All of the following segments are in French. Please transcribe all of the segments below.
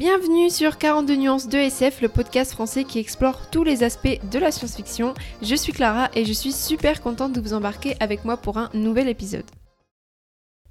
Bienvenue sur 42 nuances de SF, le podcast français qui explore tous les aspects de la science-fiction. Je suis Clara et je suis super contente de vous embarquer avec moi pour un nouvel épisode.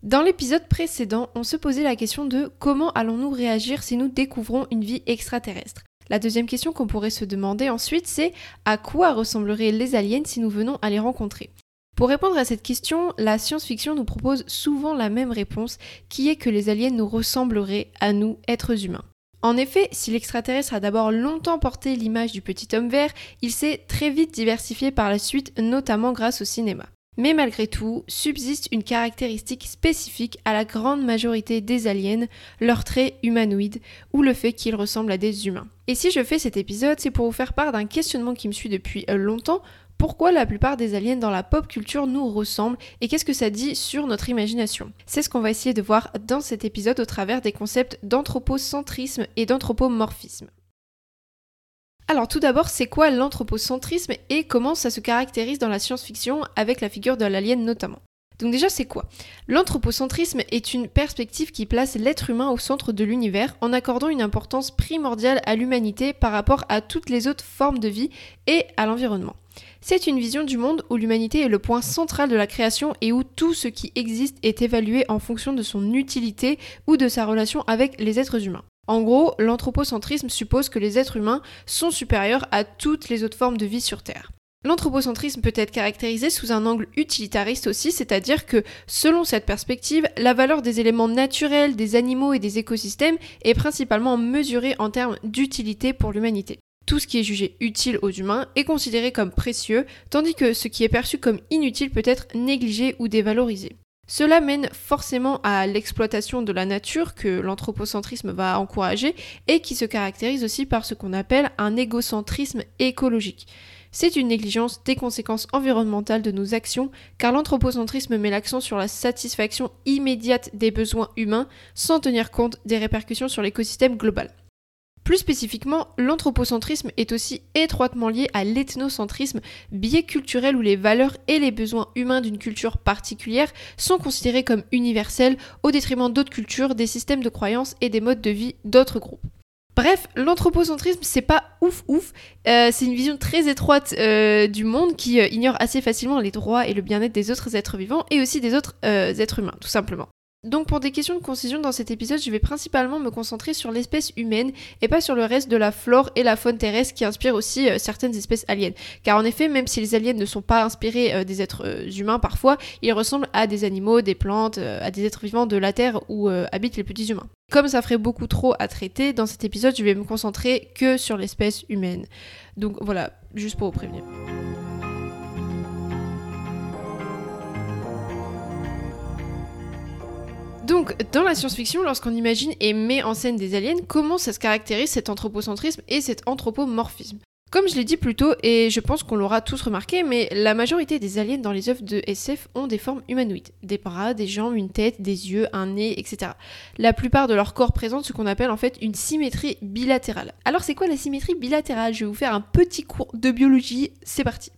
Dans l'épisode précédent, on se posait la question de comment allons-nous réagir si nous découvrons une vie extraterrestre? La deuxième question qu'on pourrait se demander ensuite, c'est à quoi ressembleraient les aliens si nous venons à les rencontrer? Pour répondre à cette question, la science-fiction nous propose souvent la même réponse, qui est que les aliens nous ressembleraient à nous, êtres humains. En effet, si l'extraterrestre a d'abord longtemps porté l'image du petit homme vert, il s'est très vite diversifié par la suite, notamment grâce au cinéma. Mais malgré tout, subsiste une caractéristique spécifique à la grande majorité des aliens, leur trait humanoïde, ou le fait qu'ils ressemblent à des humains. Et si je fais cet épisode, c'est pour vous faire part d'un questionnement qui me suit depuis longtemps pourquoi la plupart des aliens dans la pop culture nous ressemblent et qu'est-ce que ça dit sur notre imagination. C'est ce qu'on va essayer de voir dans cet épisode au travers des concepts d'anthropocentrisme et d'anthropomorphisme. Alors tout d'abord, c'est quoi l'anthropocentrisme et comment ça se caractérise dans la science-fiction avec la figure de l'alien notamment? Donc déjà, c'est quoi? L'anthropocentrisme est une perspective qui place l'être humain au centre de l'univers en accordant une importance primordiale à l'humanité par rapport à toutes les autres formes de vie et à l'environnement. C'est une vision du monde où l'humanité est le point central de la création et où tout ce qui existe est évalué en fonction de son utilité ou de sa relation avec les êtres humains. En gros, l'anthropocentrisme suppose que les êtres humains sont supérieurs à toutes les autres formes de vie sur Terre. L'anthropocentrisme peut être caractérisé sous un angle utilitariste aussi, c'est-à-dire que, selon cette perspective, la valeur des éléments naturels, des animaux et des écosystèmes est principalement mesurée en termes d'utilité pour l'humanité tout ce qui est jugé utile aux humains est considéré comme précieux, tandis que ce qui est perçu comme inutile peut être négligé ou dévalorisé. Cela mène forcément à l'exploitation de la nature que l'anthropocentrisme va encourager et qui se caractérise aussi par ce qu'on appelle un égocentrisme écologique. C'est une négligence des conséquences environnementales de nos actions, car l'anthropocentrisme met l'accent sur la satisfaction immédiate des besoins humains sans tenir compte des répercussions sur l'écosystème global. Plus spécifiquement, l'anthropocentrisme est aussi étroitement lié à l'ethnocentrisme, biais culturel où les valeurs et les besoins humains d'une culture particulière sont considérés comme universels au détriment d'autres cultures, des systèmes de croyances et des modes de vie d'autres groupes. Bref, l'anthropocentrisme, c'est pas ouf ouf, euh, c'est une vision très étroite euh, du monde qui euh, ignore assez facilement les droits et le bien-être des autres êtres vivants et aussi des autres êtres humains, tout simplement. Donc pour des questions de concision dans cet épisode, je vais principalement me concentrer sur l'espèce humaine et pas sur le reste de la flore et la faune terrestre qui inspirent aussi euh, certaines espèces aliens. Car en effet, même si les aliens ne sont pas inspirés euh, des êtres euh, humains parfois, ils ressemblent à des animaux, des plantes, à des êtres vivants de la Terre où habitent les petits humains. Comme ça ferait beaucoup trop à traiter, dans cet épisode, je vais me concentrer que sur l'espèce humaine. Donc voilà, juste pour vous prévenir. Donc, dans la science-fiction, lorsqu'on imagine et met en scène des aliens, comment ça se caractérise cet anthropocentrisme et cet anthropomorphisme? Comme je l'ai dit plus tôt, et je pense qu'on l'aura tous remarqué, mais la majorité des aliens dans les œuvres de SF ont des formes humanoïdes. Des bras, des jambes, une tête, des yeux, un nez, etc. La plupart de leur corps présente ce qu'on appelle en fait une symétrie bilatérale. Alors c'est quoi la symétrie bilatérale? Je vais vous faire un petit cours de biologie, c'est parti.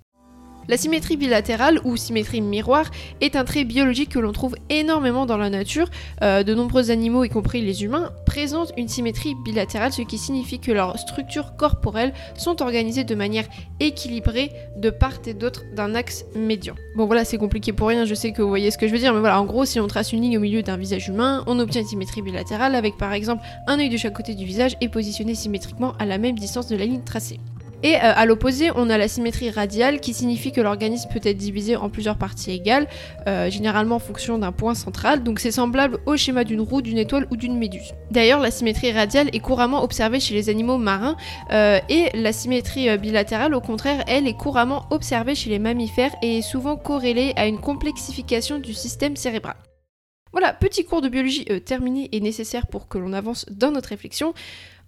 La symétrie bilatérale ou symétrie miroir est un trait biologique que l'on trouve énormément dans la nature. Euh, de nombreux animaux, y compris les humains, présentent une symétrie bilatérale, ce qui signifie que leurs structures corporelles sont organisées de manière équilibrée de part et d'autre d'un axe médian. Bon voilà, c'est compliqué pour rien, je sais que vous voyez ce que je veux dire, mais voilà, en gros, si on trace une ligne au milieu d'un visage humain, on obtient une symétrie bilatérale avec par exemple un œil de chaque côté du visage et positionné symétriquement à la même distance de la ligne tracée. Et euh, à l'opposé, on a la symétrie radiale qui signifie que l'organisme peut être divisé en plusieurs parties égales, euh, généralement en fonction d'un point central, donc c'est semblable au schéma d'une roue, d'une étoile ou d'une méduse. D'ailleurs, la symétrie radiale est couramment observée chez les animaux marins, euh, et la symétrie bilatérale, au contraire, elle est couramment observée chez les mammifères et est souvent corrélée à une complexification du système cérébral. Voilà, petit cours de biologie terminé et nécessaire pour que l'on avance dans notre réflexion.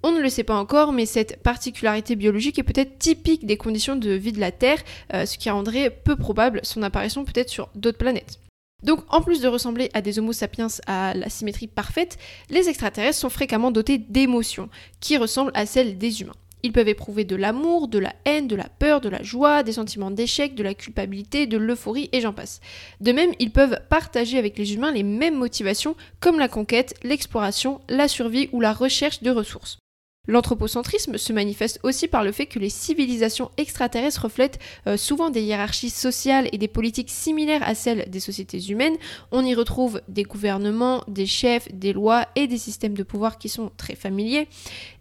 On ne le sait pas encore, mais cette particularité biologique est peut-être typique des conditions de vie de la Terre, euh, ce qui rendrait peu probable son apparition peut-être sur d'autres planètes. Donc, en plus de ressembler à des Homo sapiens à la symétrie parfaite, les extraterrestres sont fréquemment dotés d'émotions, qui ressemblent à celles des humains. Ils peuvent éprouver de l'amour, de la haine, de la peur, de la joie, des sentiments d'échec, de la culpabilité, de l'euphorie et j'en passe. De même, ils peuvent partager avec les humains les mêmes motivations comme la conquête, l'exploration, la survie ou la recherche de ressources. L'anthropocentrisme se manifeste aussi par le fait que les civilisations extraterrestres reflètent euh, souvent des hiérarchies sociales et des politiques similaires à celles des sociétés humaines. On y retrouve des gouvernements, des chefs, des lois et des systèmes de pouvoir qui sont très familiers.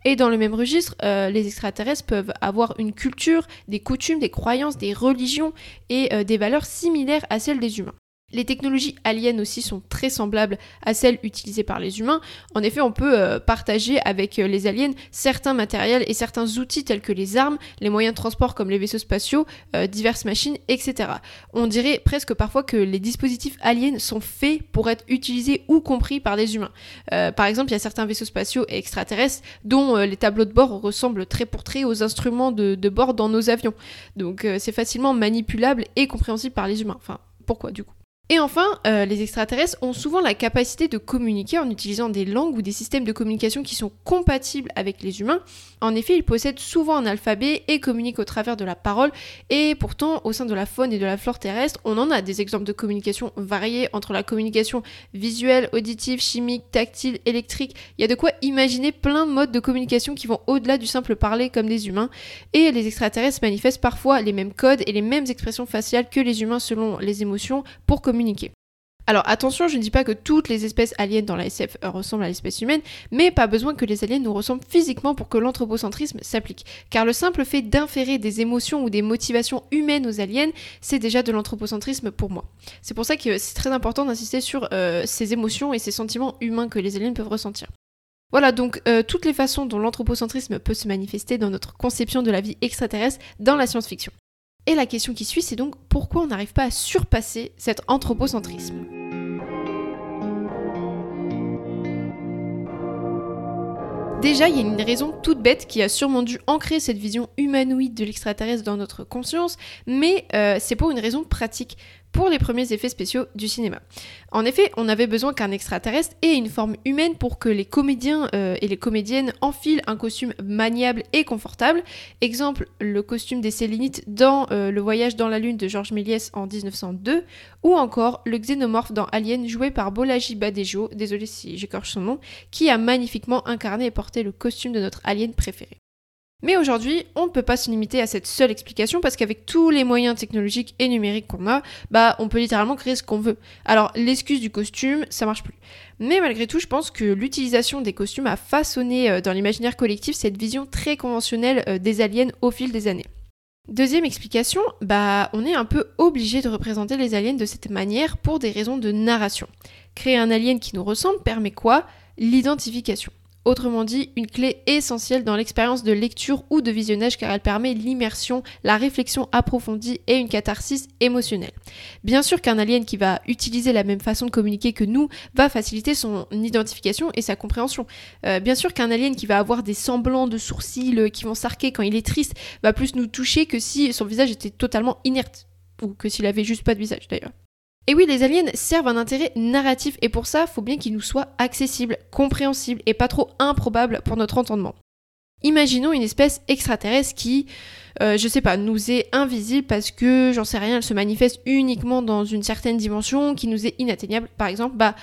Et dans le même registre, euh, les extraterrestres peuvent avoir une culture, des coutumes, des croyances, des religions et euh, des valeurs similaires à celles des humains. Les technologies aliens aussi sont très semblables à celles utilisées par les humains. En effet, on peut euh, partager avec euh, les aliens certains matériels et certains outils tels que les armes, les moyens de transport comme les vaisseaux spatiaux, euh, diverses machines, etc. On dirait presque parfois que les dispositifs aliens sont faits pour être utilisés ou compris par des humains. par exemple, il y a certains vaisseaux spatiaux et extraterrestres dont les tableaux de bord ressemblent très pour très aux instruments de, de bord dans nos avions. Donc c'est facilement manipulable et compréhensible par les humains. Enfin, pourquoi du coup? Et enfin, euh, les extraterrestres ont souvent la capacité de communiquer en utilisant des langues ou des systèmes de communication qui sont compatibles avec les humains. En effet, ils possèdent souvent un alphabet et communiquent au travers de la parole. Et pourtant, au sein de la faune et de la flore terrestre, on en a des exemples de communication variés entre la communication visuelle, auditive, chimique, tactile, électrique. Il y a de quoi imaginer plein de modes de communication qui vont au-delà du simple parler comme des humains. Et les extraterrestres manifestent parfois les mêmes codes et les mêmes expressions faciales que les humains selon les émotions pour communiquer alors attention, je ne dis pas que toutes les espèces aliens dans la SF ressemblent à l'espèce humaine, mais pas besoin que les aliens nous ressemblent physiquement pour que l'anthropocentrisme s'applique. Car le simple fait d'inférer des émotions ou des motivations humaines aux aliens, c'est déjà de l'anthropocentrisme pour moi. C'est pour ça que c'est très important d'insister sur euh, ces émotions et ces sentiments humains que les aliens peuvent ressentir. Voilà donc euh, toutes les façons dont l'anthropocentrisme peut se manifester dans notre conception de la vie extraterrestre dans la science-fiction. Et la question qui suit, c'est donc pourquoi on n'arrive pas à surpasser cet anthropocentrisme Déjà, il y a une raison toute bête qui a sûrement dû ancrer cette vision humanoïde de l'extraterrestre dans notre conscience, mais euh, c'est pour une raison pratique pour les premiers effets spéciaux du cinéma. En effet, on avait besoin qu'un extraterrestre ait une forme humaine pour que les comédiens euh, et les comédiennes enfilent un costume maniable et confortable. Exemple, le costume des Sélénites dans euh, Le voyage dans la lune de Georges Méliès en 1902, ou encore le xénomorphe dans Alien joué par Bolaji Badejo, désolé si j'écorche son nom, qui a magnifiquement incarné et porté le costume de notre alien préféré. Mais aujourd'hui, on ne peut pas se limiter à cette seule explication parce qu'avec tous les moyens technologiques et numériques qu'on a, bah on peut littéralement créer ce qu'on veut. Alors l'excuse du costume, ça marche plus. Mais malgré tout, je pense que l'utilisation des costumes a façonné euh, dans l'imaginaire collectif cette vision très conventionnelle euh, des aliens au fil des années. Deuxième explication, bah on est un peu obligé de représenter les aliens de cette manière pour des raisons de narration. Créer un alien qui nous ressemble permet quoi? L'identification. Autrement dit, une clé essentielle dans l'expérience de lecture ou de visionnage car elle permet l'immersion, la réflexion approfondie et une catharsis émotionnelle. Bien sûr qu'un alien qui va utiliser la même façon de communiquer que nous va faciliter son identification et sa compréhension. Euh, bien sûr qu'un alien qui va avoir des semblants de sourcils euh, qui vont s'arquer quand il est triste va plus nous toucher que si son visage était totalement inerte. Ou que s'il avait juste pas de visage d'ailleurs. Et oui, les aliens servent un intérêt narratif et pour ça, faut bien qu'ils nous soient accessibles, compréhensibles et pas trop improbables pour notre entendement. Imaginons une espèce extraterrestre qui, euh, je sais pas, nous est invisible parce que, j'en sais rien, elle se manifeste uniquement dans une certaine dimension, qui nous est inatteignable, par exemple, bah,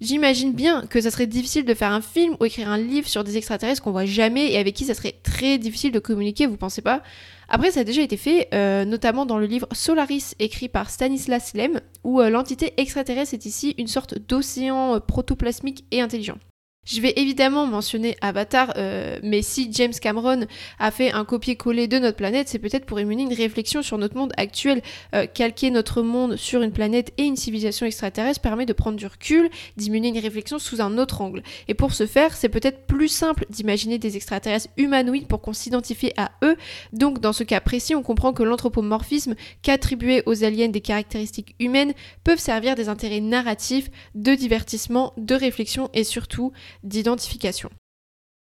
j'imagine bien que ça serait difficile de faire un film ou écrire un livre sur des extraterrestres qu'on voit jamais et avec qui ça serait très difficile de communiquer, vous pensez pas? Après, ça a déjà été fait, euh, notamment dans le livre Solaris, écrit par Stanislas Lem, où euh, l'entité extraterrestre est ici une sorte d'océan euh, protoplasmique et intelligent. Je vais évidemment mentionner Avatar, euh, mais si James Cameron a fait un copier-coller de notre planète, c'est peut-être pour émuner une réflexion sur notre monde actuel. Euh, calquer notre monde sur une planète et une civilisation extraterrestre permet de prendre du recul, d'immuner une réflexion sous un autre angle. Et pour ce faire, c'est peut-être plus simple d'imaginer des extraterrestres humanoïdes pour qu'on s'identifie à eux. Donc dans ce cas précis, on comprend que l'anthropomorphisme qu'attribuer aux aliens des caractéristiques humaines peuvent servir des intérêts narratifs, de divertissement, de réflexion et surtout d'identification.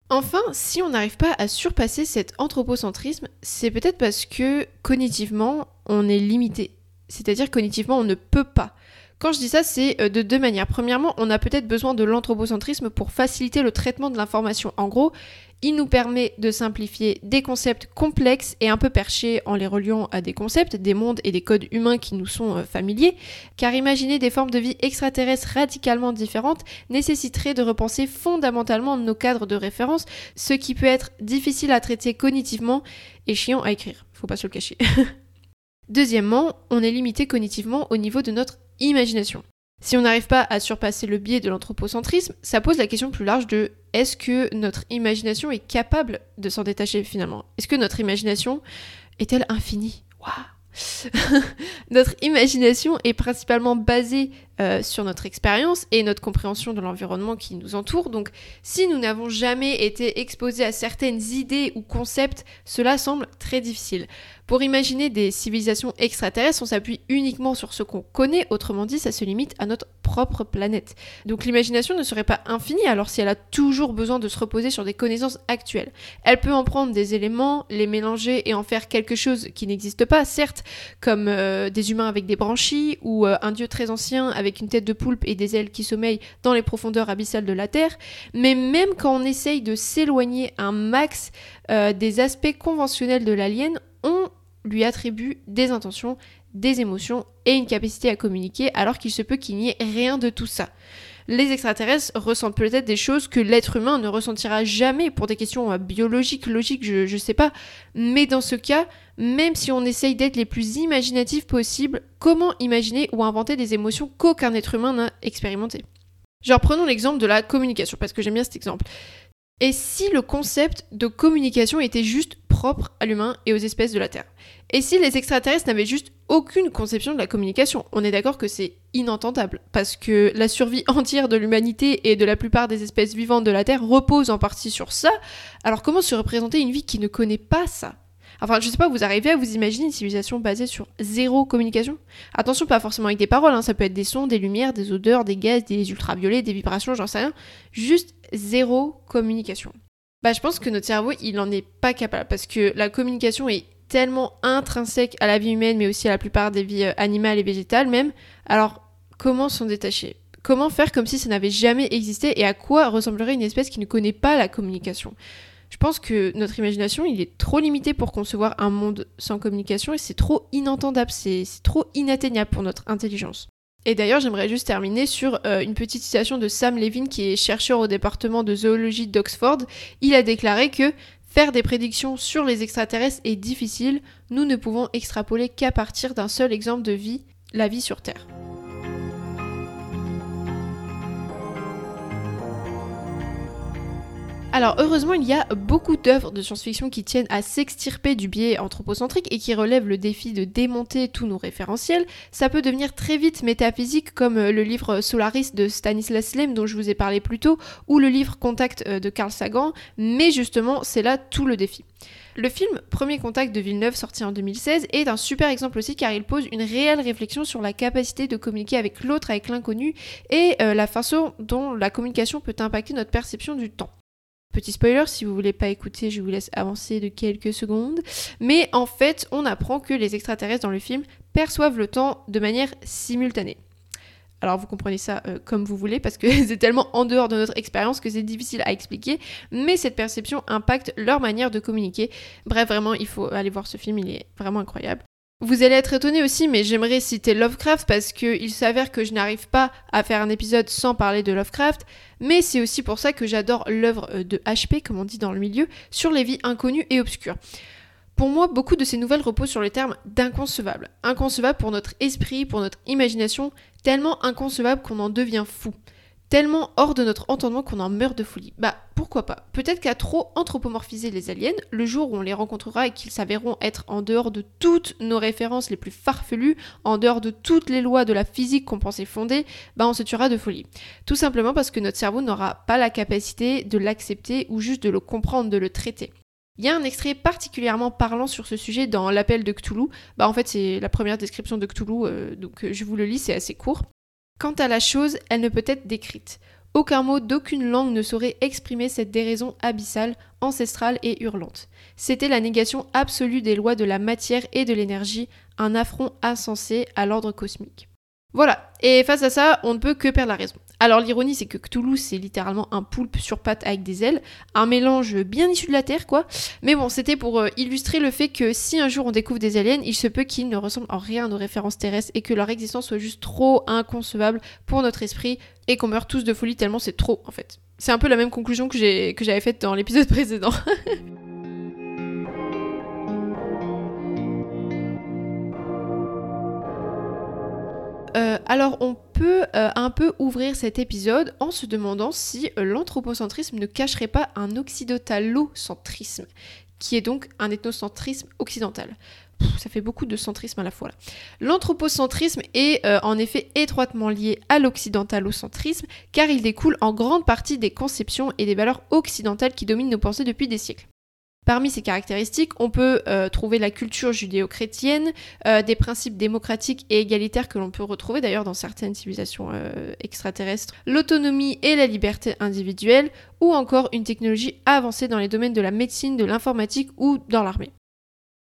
Enfin, si on n'arrive pas à surpasser cet anthropocentrisme, c'est peut-être parce que cognitivement, on est limité. C'est-à-dire cognitivement, on ne peut pas Quand je dis ça, c'est euh, de deux manières. Premièrement, on a peut-être besoin de l'anthropocentrisme pour faciliter le traitement de l'information. En gros, il nous permet de simplifier des concepts complexes et un peu perchés en les reliant à des concepts, des mondes et des codes humains qui nous sont euh, familiers, car imaginer des formes de vie extraterrestres radicalement différentes nécessiterait de repenser fondamentalement nos cadres de référence, ce qui peut être difficile à traiter cognitivement et chiant à écrire, faut pas se le cacher. Deuxièmement, on est limité cognitivement au niveau de notre imagination. Si on n'arrive pas à surpasser le biais de l'anthropocentrisme, ça pose la question plus large de est-ce que notre imagination est capable de s'en détacher finalement? Est-ce que notre imagination est-elle infinie? Notre imagination est principalement basée euh, sur notre expérience et notre compréhension de l'environnement qui nous entoure. Donc si nous n'avons jamais été exposés à certaines idées ou concepts, cela semble très difficile. Pour imaginer des civilisations extraterrestres, on s'appuie uniquement sur ce qu'on connaît, autrement dit, ça se limite à notre propre planète. Donc l'imagination ne serait pas infinie alors si elle a toujours besoin de se reposer sur des connaissances actuelles. Elle peut en prendre des éléments, les mélanger et en faire quelque chose qui n'existe pas, certes, comme euh, des humains avec des branchies ou euh, un dieu très ancien avec une tête de poulpe et des ailes qui sommeillent dans les profondeurs abyssales de la Terre, mais même quand on essaye de s'éloigner un max euh, des aspects conventionnels de l'alien, on lui attribue des intentions, des émotions et une capacité à communiquer alors qu'il se peut qu'il n'y ait rien de tout ça les extraterrestres ressentent peut-être des choses que l'être humain ne ressentira jamais pour des questions euh, biologiques, logiques, je, je sais pas. Mais dans ce cas, même si on essaye d'être les plus imaginatifs possibles, comment imaginer ou inventer des émotions qu'aucun être humain n'a expérimentées? Genre prenons l'exemple de la communication, parce que j'aime bien cet exemple. Et si le concept de communication était juste propre à l'humain et aux espèces de la Terre Et si les extraterrestres n'avaient juste aucune conception de la communication On est d'accord que c'est inentendable, parce que la survie entière de l'humanité et de la plupart des espèces vivantes de la Terre repose en partie sur ça. Alors comment se représenter une vie qui ne connaît pas ça? Enfin, je sais pas, vous arrivez à vous imaginer une civilisation basée sur zéro communication? Attention, pas forcément avec des paroles, hein, ça peut être des sons, des lumières, des odeurs, des gaz, des ultraviolets, des vibrations, j'en sais rien. Juste zéro communication. Bah, je pense que notre cerveau, il en est pas capable parce que la communication est tellement intrinsèque à la vie humaine, mais aussi à la plupart des vies euh, animales et végétales même. Alors, comment s'en détacher? Comment faire comme si ça n'avait jamais existé et à quoi ressemblerait une espèce qui ne connaît pas la communication? Je pense que notre imagination, il est trop limité pour concevoir un monde sans communication et c'est trop inentendable, c'est trop inatteignable pour notre intelligence. Et d'ailleurs, j'aimerais juste terminer sur euh, une petite citation de Sam Levin, qui est chercheur au département de zoologie d'Oxford. Il a déclaré que faire des prédictions sur les extraterrestres est difficile, nous ne pouvons extrapoler qu'à partir d'un seul exemple de vie, la vie sur Terre. Alors heureusement, il y a beaucoup d'œuvres de science-fiction qui tiennent à s'extirper du biais anthropocentrique et qui relèvent le défi de démonter tous nos référentiels. Ça peut devenir très vite métaphysique comme euh, le livre Solaris de Stanislas Lem dont je vous ai parlé plus tôt ou le livre Contact euh, de Carl Sagan, mais justement, c'est là tout le défi. Le film Premier Contact de Villeneuve, sorti en 2016, est un super exemple aussi car il pose une réelle réflexion sur la capacité de communiquer avec l'autre, avec l'inconnu, et euh, la façon dont la communication peut impacter notre perception du temps. Petit spoiler, si vous voulez pas écouter, je vous laisse avancer de quelques secondes. Mais en fait, on apprend que les extraterrestres dans le film perçoivent le temps de manière simultanée. Alors vous comprenez ça euh, comme vous voulez parce que c'est tellement en dehors de notre expérience que c'est difficile à expliquer, mais cette perception impacte leur manière de communiquer. Bref, vraiment, il faut aller voir ce film, il est vraiment incroyable. Vous allez être étonné aussi, mais j'aimerais citer Lovecraft parce qu'il s'avère que je n'arrive pas à faire un épisode sans parler de Lovecraft, mais c'est aussi pour ça que j'adore l'œuvre euh, de HP, comme on dit dans le milieu, sur les vies inconnues et obscures. Pour moi, beaucoup de ces nouvelles reposent sur le terme d'inconcevable. Inconcevable pour notre esprit, pour notre imagination, tellement inconcevable qu'on en devient fou tellement hors de notre entendement qu'on en meurt de folie. Bah pourquoi pas? Peut-être qu'à trop anthropomorphiser les aliens, le jour où on les rencontrera et qu'ils s'avéreront être en dehors de toutes nos références les plus farfelues, en dehors de toutes les lois de la physique qu'on pensait fonder, bah on se tuera de folie. Tout simplement parce que notre cerveau n'aura pas la capacité de l'accepter ou juste de le comprendre, de le traiter. Il y a un extrait particulièrement parlant sur ce sujet dans l'appel de Cthulhu. Bah en fait c'est la première description de Cthulhu, euh, donc euh, je vous le lis, c'est assez court. Quant à la chose, elle ne peut être décrite. Aucun mot d'aucune langue ne saurait exprimer cette déraison abyssale, ancestrale et hurlante. C'était la négation absolue des lois de la matière et de l'énergie, un affront insensé à l'ordre cosmique. Voilà, et face à ça, on ne peut que perdre la raison. Alors l'ironie, c'est que Cthulhu, c'est littéralement un poulpe sur pattes avec des ailes, un mélange bien issu de la Terre, quoi. Mais bon, c'était pour euh, illustrer le fait que si un jour on découvre des aliens, il se peut qu'ils ne ressemblent en rien à nos références terrestres et que leur existence soit juste trop inconcevable pour notre esprit et qu'on meurt tous de folie tellement c'est trop, en fait. C'est un peu la même conclusion que j'avais faite dans l'épisode précédent. Euh, alors on peut euh, un peu ouvrir cet épisode en se demandant si euh, l'anthropocentrisme ne cacherait pas un occidentalocentrisme, qui est donc un ethnocentrisme occidental. ça fait beaucoup de centrisme à la fois là. L'anthropocentrisme est en effet étroitement lié à l'occidentalocentrisme car il découle en grande partie des conceptions et des valeurs occidentales qui dominent nos pensées depuis des siècles. Parmi ces caractéristiques, on peut euh, trouver la culture judéo-chrétienne, euh, des principes démocratiques et égalitaires que l'on peut retrouver d'ailleurs dans certaines civilisations euh, extraterrestres, l'autonomie et la liberté individuelle, ou encore une technologie avancée dans les domaines de la médecine, de l'informatique ou dans l'armée.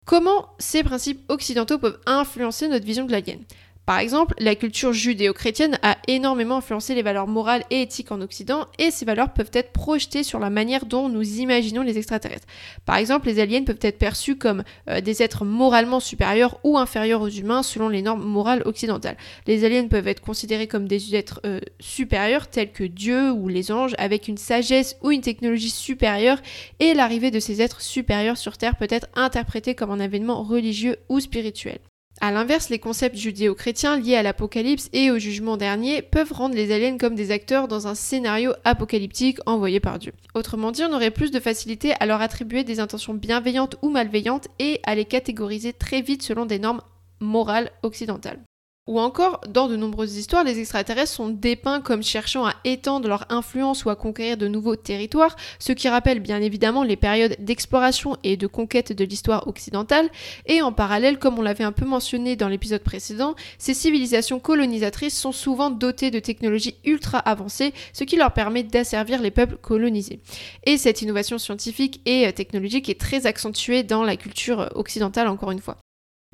Comment ces principes occidentaux peuvent influencer notre vision de l'alien par exemple, la culture judéo-chrétienne a énormément influencé les valeurs morales et éthiques en Occident, et ces valeurs peuvent être projetées sur la manière dont nous imaginons les extraterrestres. Par exemple, les aliens peuvent être perçus comme euh, des êtres moralement supérieurs ou inférieurs aux humains selon les normes morales occidentales. Les aliens peuvent être considérés comme des êtres euh, supérieurs tels que Dieu ou les anges, avec une sagesse ou une technologie supérieure, et l'arrivée de ces êtres supérieurs sur Terre peut être interprétée comme un événement religieux ou spirituel. A l'inverse, les concepts judéo-chrétiens liés à l'apocalypse et au jugement dernier peuvent rendre les aliens comme des acteurs dans un scénario apocalyptique envoyé par Dieu. Autrement dit, on aurait plus de facilité à leur attribuer des intentions bienveillantes ou malveillantes et à les catégoriser très vite selon des normes morales occidentales. Ou encore, dans de nombreuses histoires, les extraterrestres sont dépeints comme cherchant à étendre leur influence ou à conquérir de nouveaux territoires, ce qui rappelle bien évidemment les périodes d'exploration et de conquête de l'histoire occidentale, et en parallèle, comme on l'avait un peu mentionné dans l'épisode précédent, ces civilisations colonisatrices sont souvent dotées de technologies ultra avancées, ce qui leur permet d'asservir les peuples colonisés. Et cette innovation scientifique et technologique est très accentuée dans la culture occidentale, encore une fois.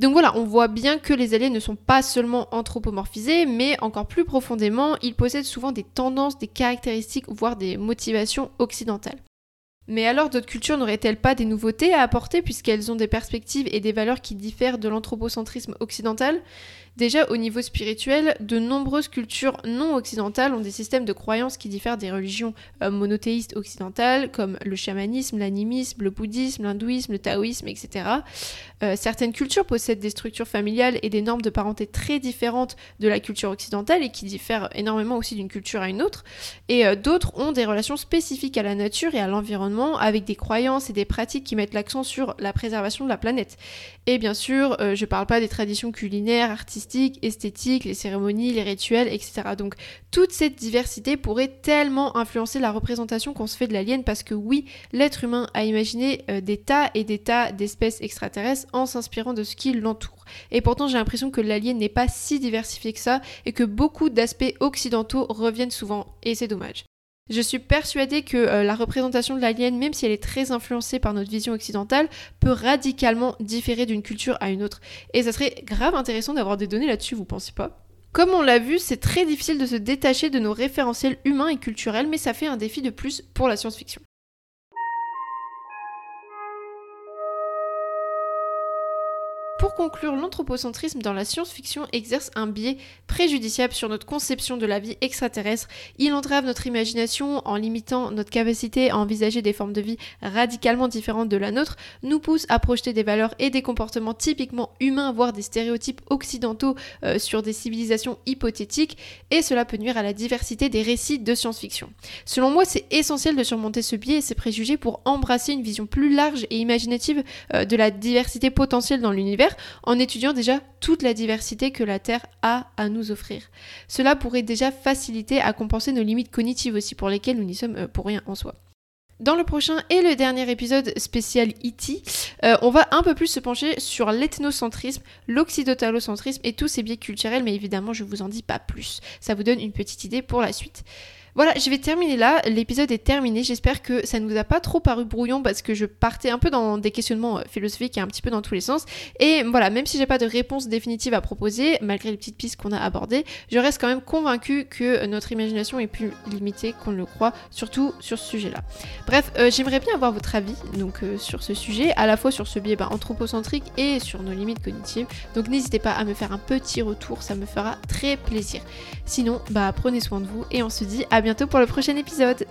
Donc voilà, on voit bien que les aliens ne sont pas seulement anthropomorphisés, mais encore plus profondément, ils possèdent souvent des tendances, des caractéristiques, voire des motivations occidentales. Mais alors d'autres cultures n'auraient-elles pas des nouveautés à apporter puisqu'elles ont des perspectives et des valeurs qui diffèrent de l'anthropocentrisme occidental? Déjà, au niveau spirituel, de nombreuses cultures non occidentales ont des systèmes de croyances qui diffèrent des religions euh, monothéistes occidentales, comme le chamanisme, l'animisme, le bouddhisme, l'hindouisme, le taoïsme, etc. Euh, certaines cultures possèdent des structures familiales et des normes de parenté très différentes de la culture occidentale et qui diffèrent énormément aussi d'une culture à une autre. Et euh, d'autres ont des relations spécifiques à la nature et à l'environnement, avec des croyances et des pratiques qui mettent l'accent sur la préservation de la planète. Et bien sûr, je parle pas des traditions culinaires, artistiques, esthétique, les cérémonies, les rituels, etc. Donc toute cette diversité pourrait tellement influencer la représentation qu'on se fait de l'alien parce que oui, l'être humain a imaginé euh, des tas et des tas d'espèces extraterrestres en s'inspirant de ce qui l'entoure. Et pourtant j'ai l'impression que l'alien n'est pas si diversifié que ça et que beaucoup d'aspects occidentaux reviennent souvent et c'est dommage. Je suis persuadée que euh, la représentation de l'alien, même si elle est très influencée par notre vision occidentale, peut radicalement différer d'une culture à une autre. Et ça serait grave intéressant d'avoir des données là-dessus, vous pensez pas? Comme on l'a vu, c'est très difficile de se détacher de nos référentiels humains et culturels, mais ça fait un défi de plus pour la science-fiction. Pour conclure, l'anthropocentrisme dans la science-fiction exerce un biais préjudiciable sur notre conception de la vie extraterrestre. Il entrave notre imagination en limitant notre capacité à envisager des formes de vie radicalement différentes de la nôtre, nous pousse à projeter des valeurs et des comportements typiquement humains, voire des stéréotypes occidentaux euh, sur des civilisations hypothétiques, et cela peut nuire à la diversité des récits de science-fiction. Selon moi, c'est essentiel de surmonter ce biais et ces préjugés pour embrasser une vision plus large et imaginative euh, de la diversité potentielle dans l'univers en étudiant déjà toute la diversité que la Terre a à nous offrir. Cela pourrait déjà faciliter à compenser nos limites cognitives aussi pour lesquelles nous n'y sommes euh, pour rien en soi. Dans le prochain et le dernier épisode spécial E.T., euh, on va un peu plus se pencher sur l'ethnocentrisme, l'occidentalocentrisme et tous ces biais culturels, mais évidemment je vous en dis pas plus. Ça vous donne une petite idée pour la suite. Voilà, je vais terminer là. L'épisode est terminé. J'espère que ça ne vous a pas trop paru brouillon parce que je partais un peu dans des questionnements euh, philosophiques et un petit peu dans tous les sens. Et voilà, même si j'ai pas de réponse définitive à proposer, malgré les petites pistes qu'on a abordées, je reste quand même convaincue que notre imagination est plus limitée qu'on le croit, surtout sur ce sujet-là. Bref, euh, j'aimerais bien avoir votre avis donc euh, sur ce sujet, à la fois sur ce biais bah, anthropocentrique et sur nos limites cognitives. Donc n'hésitez pas à me faire un petit retour, ça me fera très plaisir. Sinon, bah prenez soin de vous et on se dit à bientôt pour le prochain épisode.